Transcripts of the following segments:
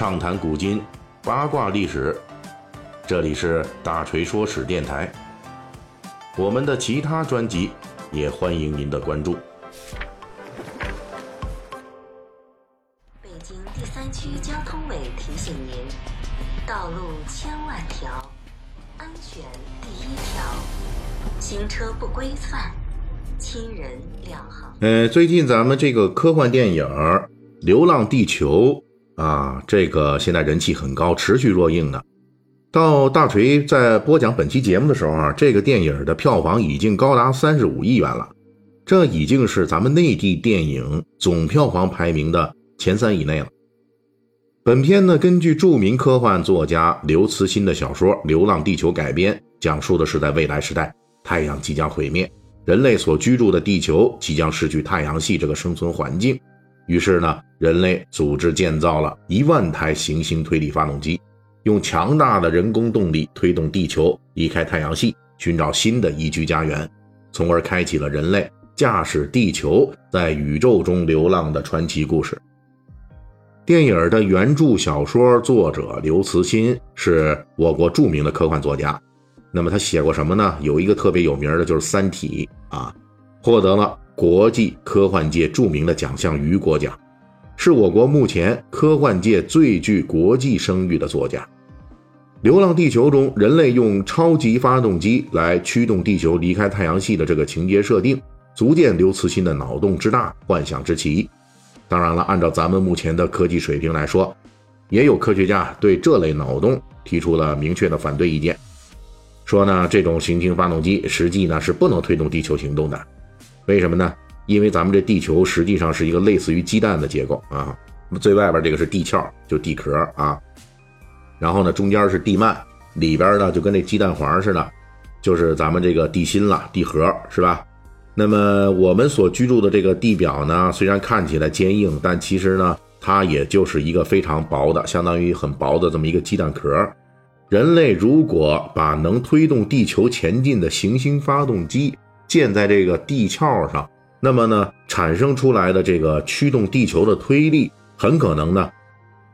畅谈古今，八卦历史。这里是大锤说史电台。我们的其他专辑也欢迎您的关注。北京第三区交通委提醒您：道路千万条，安全第一条。行车不规范，亲人两行。呃，最近咱们这个科幻电影《流浪地球》啊，这个现在人气很高，持续热映的。到大锤在播讲本期节目的时候啊，这个电影的票房已经高达三十五亿元了，这已经是咱们内地电影总票房排名的前三以内了。本片呢，根据著名科幻作家刘慈欣的小说《流浪地球》改编，讲述的是在未来时代，太阳即将毁灭，人类所居住的地球即将失去太阳系这个生存环境。于是呢，人类组织建造了一万台行星推力发动机。用强大的人工动力推动地球离开太阳系，寻找新的宜居家园，从而开启了人类驾驶地球在宇宙中流浪的传奇故事。电影的原著小说作者刘慈欣是我国著名的科幻作家，那么他写过什么呢？有一个特别有名的，就是《三体》啊，获得了国际科幻界著名的奖项雨果奖。是我国目前科幻界最具国际声誉的作家。《流浪地球》中，人类用超级发动机来驱动地球离开太阳系的这个情节设定，足见刘慈欣的脑洞之大、幻想之奇。当然了，按照咱们目前的科技水平来说，也有科学家对这类脑洞提出了明确的反对意见，说呢，这种行星发动机实际呢是不能推动地球行动的。为什么呢？因为咱们这地球实际上是一个类似于鸡蛋的结构啊，最外边这个是地壳，就地壳啊，然后呢中间是地幔，里边呢就跟那鸡蛋黄似的，就是咱们这个地心了，地核是吧？那么我们所居住的这个地表呢，虽然看起来坚硬，但其实呢它也就是一个非常薄的，相当于很薄的这么一个鸡蛋壳。人类如果把能推动地球前进的行星发动机建在这个地壳上，那么呢，产生出来的这个驱动地球的推力，很可能呢，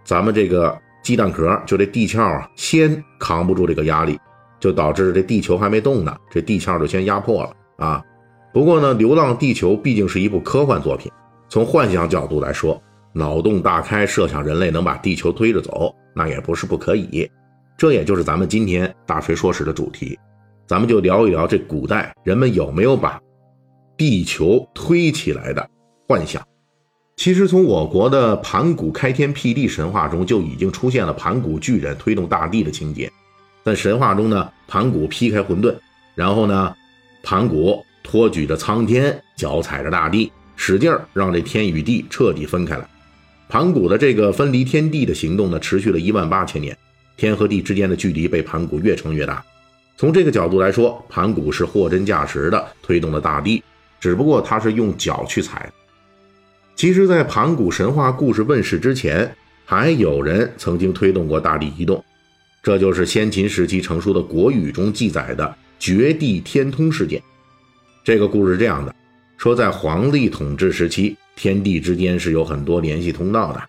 咱们这个鸡蛋壳就这地壳啊，先扛不住这个压力，就导致这地球还没动呢，这地壳就先压破了啊。不过呢，《流浪地球》毕竟是一部科幻作品，从幻想角度来说，脑洞大开，设想人类能把地球推着走，那也不是不可以。这也就是咱们今天大锤说史的主题，咱们就聊一聊这古代人们有没有把。地球推起来的幻想，其实从我国的盘古开天辟地神话中就已经出现了盘古巨人推动大地的情节。在神话中呢，盘古劈开混沌，然后呢，盘古托举着苍天，脚踩着大地，使劲儿让这天与地彻底分开了。盘古的这个分离天地的行动呢，持续了一万八千年，天和地之间的距离被盘古越撑越大。从这个角度来说，盘古是货真价实的推动了大地。只不过他是用脚去踩。其实，在盘古神话故事问世之前，还有人曾经推动过大地移动，这就是先秦时期成书的《国语》中记载的绝地天通事件。这个故事是这样的：说在黄帝统治时期，天地之间是有很多联系通道的，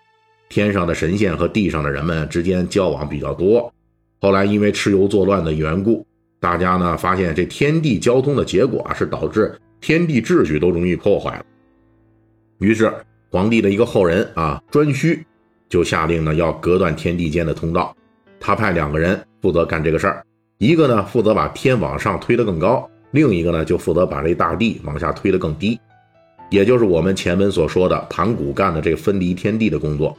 天上的神仙和地上的人们之间交往比较多。后来因为蚩尤作乱的缘故，大家呢发现这天地交通的结果啊，是导致。天地秩序都容易破坏了，于是皇帝的一个后人啊，颛顼就下令呢，要隔断天地间的通道。他派两个人负责干这个事儿，一个呢负责把天往上推得更高，另一个呢就负责把这大地往下推得更低，也就是我们前文所说的盘古干的这分离天地的工作。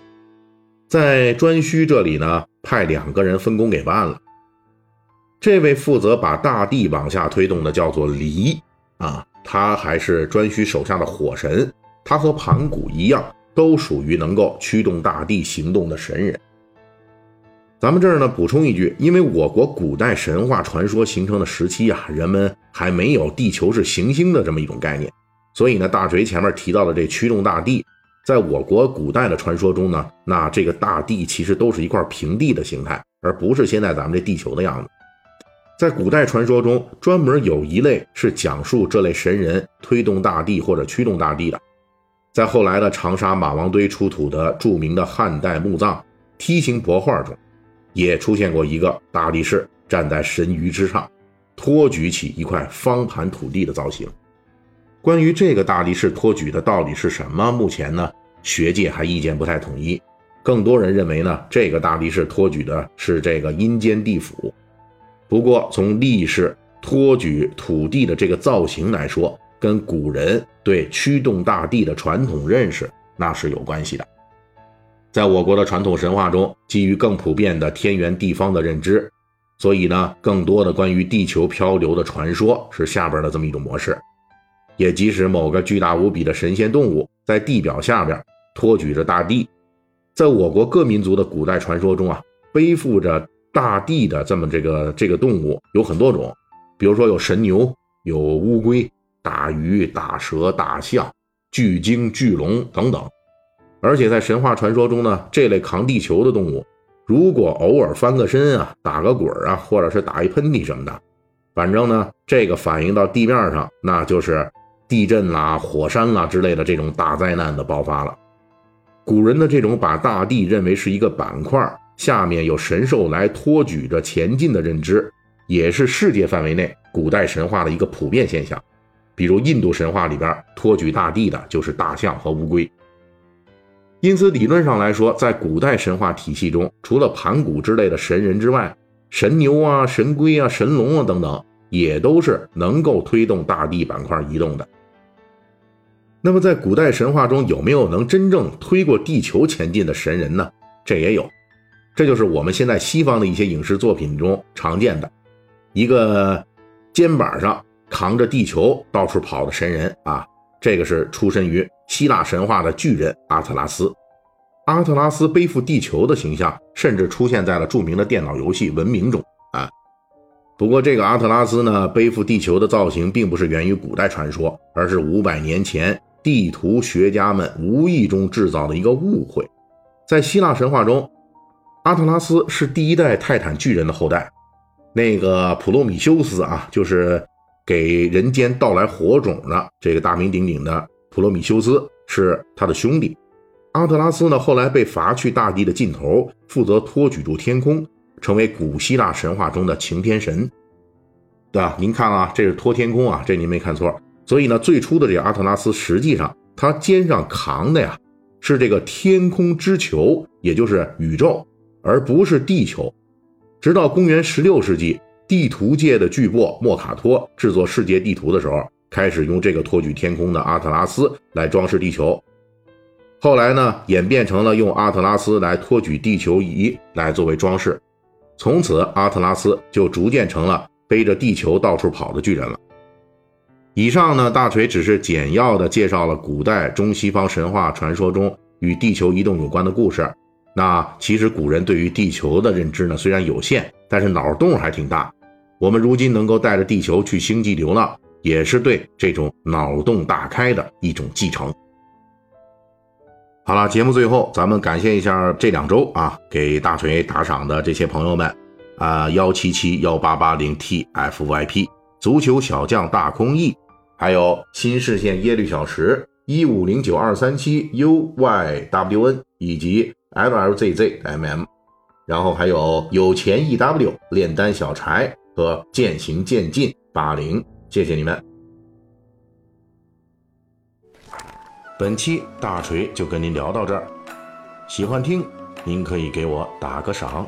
在颛顼这里呢，派两个人分工给办了。这位负责把大地往下推动的叫做离啊。他还是颛顼手下的火神，他和盘古一样，都属于能够驱动大地行动的神人。咱们这儿呢补充一句，因为我国古代神话传说形成的时期啊，人们还没有地球是行星的这么一种概念，所以呢，大锤前面提到的这驱动大地，在我国古代的传说中呢，那这个大地其实都是一块平地的形态，而不是现在咱们这地球的样子。在古代传说中，专门有一类是讲述这类神人推动大地或者驱动大地的。在后来的长沙马王堆出土的著名的汉代墓葬，梯形帛画中，也出现过一个大力士站在神鱼之上，托举起一块方盘土地的造型。关于这个大力士托举的到底是什么，目前呢，学界还意见不太统一。更多人认为呢，这个大力士托举的是这个阴间地府。不过，从力士托举土地的这个造型来说，跟古人对驱动大地的传统认识那是有关系的。在我国的传统神话中，基于更普遍的天圆地方的认知，所以呢，更多的关于地球漂流的传说是下边的这么一种模式。也即使某个巨大无比的神仙动物在地表下边托举着大地，在我国各民族的古代传说中啊，背负着大地的这么这个这个动物有很多种，比如说有神牛、有乌龟、大鱼、大蛇、大象、巨鲸、巨龙等等。而且在神话传说中呢，这类扛地球的动物，如果偶尔翻个身啊、打个滚啊，或者是打一喷嚏什么的，反正呢，这个反映到地面上，那就是。地震啦、火山啦之类的这种大灾难的爆发了，古人的这种把大地认为是一个板块，下面有神兽来托举着前进的认知，也是世界范围内古代神话的一个普遍现象。比如印度神话里边托举大地的就是大象和乌龟。因此，理论上来说，在古代神话体系中，除了盘古之类的神人之外，神牛啊、神龟啊、神龙啊等等，也都是能够推动大地板块移动的。那么，在古代神话中，有没有能真正推过地球前进的神人呢？这也有，这就是我们现在西方的一些影视作品中常见的，一个肩膀上扛着地球到处跑的神人啊。这个是出身于希腊神话的巨人阿特拉斯。阿特拉斯背负地球的形象，甚至出现在了著名的电脑游戏《文明》中啊。不过，这个阿特拉斯呢，背负地球的造型，并不是源于古代传说，而是五百年前。地图学家们无意中制造的一个误会，在希腊神话中，阿特拉斯是第一代泰坦巨人的后代。那个普罗米修斯啊，就是给人间带来火种的这个大名鼎鼎的普罗米修斯是他的兄弟。阿特拉斯呢，后来被罚去大地的尽头，负责托举住天空，成为古希腊神话中的擎天神，对吧？您看啊，这是托天空啊，这您没看错。所以呢，最初的这阿特拉斯，实际上他肩上扛的呀，是这个天空之球，也就是宇宙，而不是地球。直到公元十六世纪，地图界的巨擘莫卡托制作世界地图的时候，开始用这个托举天空的阿特拉斯来装饰地球。后来呢，演变成了用阿特拉斯来托举地球仪来作为装饰。从此，阿特拉斯就逐渐成了背着地球到处跑的巨人了。以上呢，大锤只是简要的介绍了古代中西方神话传说中与地球移动有关的故事。那其实古人对于地球的认知呢，虽然有限，但是脑洞还挺大。我们如今能够带着地球去星际流浪，也是对这种脑洞大开的一种继承。好了，节目最后，咱们感谢一下这两周啊给大锤打赏的这些朋友们啊，幺七七幺八八零 tfyp 足球小将大空翼。还有新视线耶律小时一五零九二三七 UYWN 以及 LLZZMM，然后还有有钱 EW 炼丹小柴和渐行渐进八零，谢谢你们。本期大锤就跟您聊到这儿，喜欢听您可以给我打个赏。